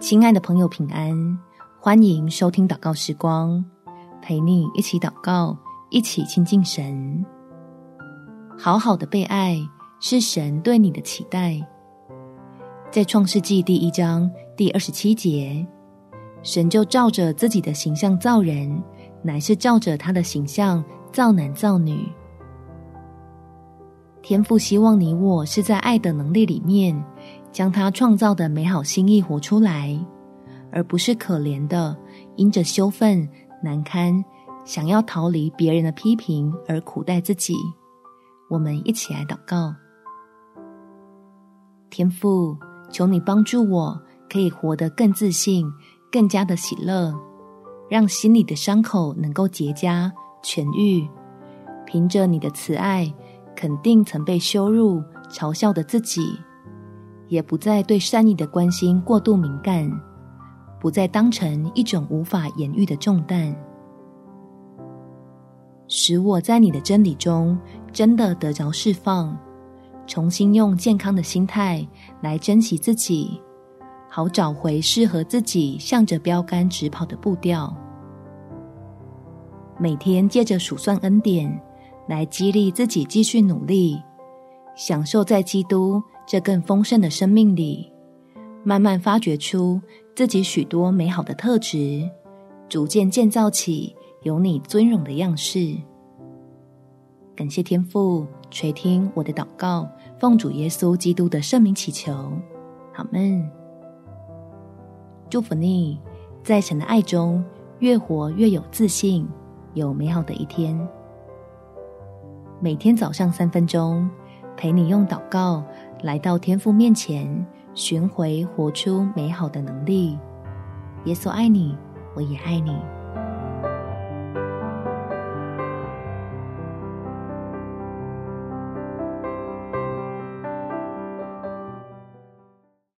亲爱的朋友，平安！欢迎收听祷告时光，陪你一起祷告，一起亲近神。好好的被爱是神对你的期待。在创世纪第一章第二十七节，神就照着自己的形象造人，乃是照着他的形象造男造女。天父希望你我是在爱的能力里面。将他创造的美好心意活出来，而不是可怜的因着羞愤难堪，想要逃离别人的批评而苦待自己。我们一起来祷告：天父，求你帮助我，可以活得更自信，更加的喜乐，让心里的伤口能够结痂痊愈。凭着你的慈爱，肯定曾被羞辱嘲笑的自己。也不再对善意的关心过度敏感，不再当成一种无法言喻的重担，使我在你的真理中真的得着释放，重新用健康的心态来珍惜自己，好找回适合自己向着标杆直跑的步调。每天借着数算恩典，来激励自己继续努力，享受在基督。这更丰盛的生命里，慢慢发掘出自己许多美好的特质，逐渐建造起有你尊荣的样式。感谢天父垂听我的祷告，奉主耶稣基督的圣名祈求，阿们。祝福你，在神的爱中越活越有自信，有美好的一天。每天早上三分钟，陪你用祷告。来到天父面前，寻回活出美好的能力。耶稣爱你，我也爱你。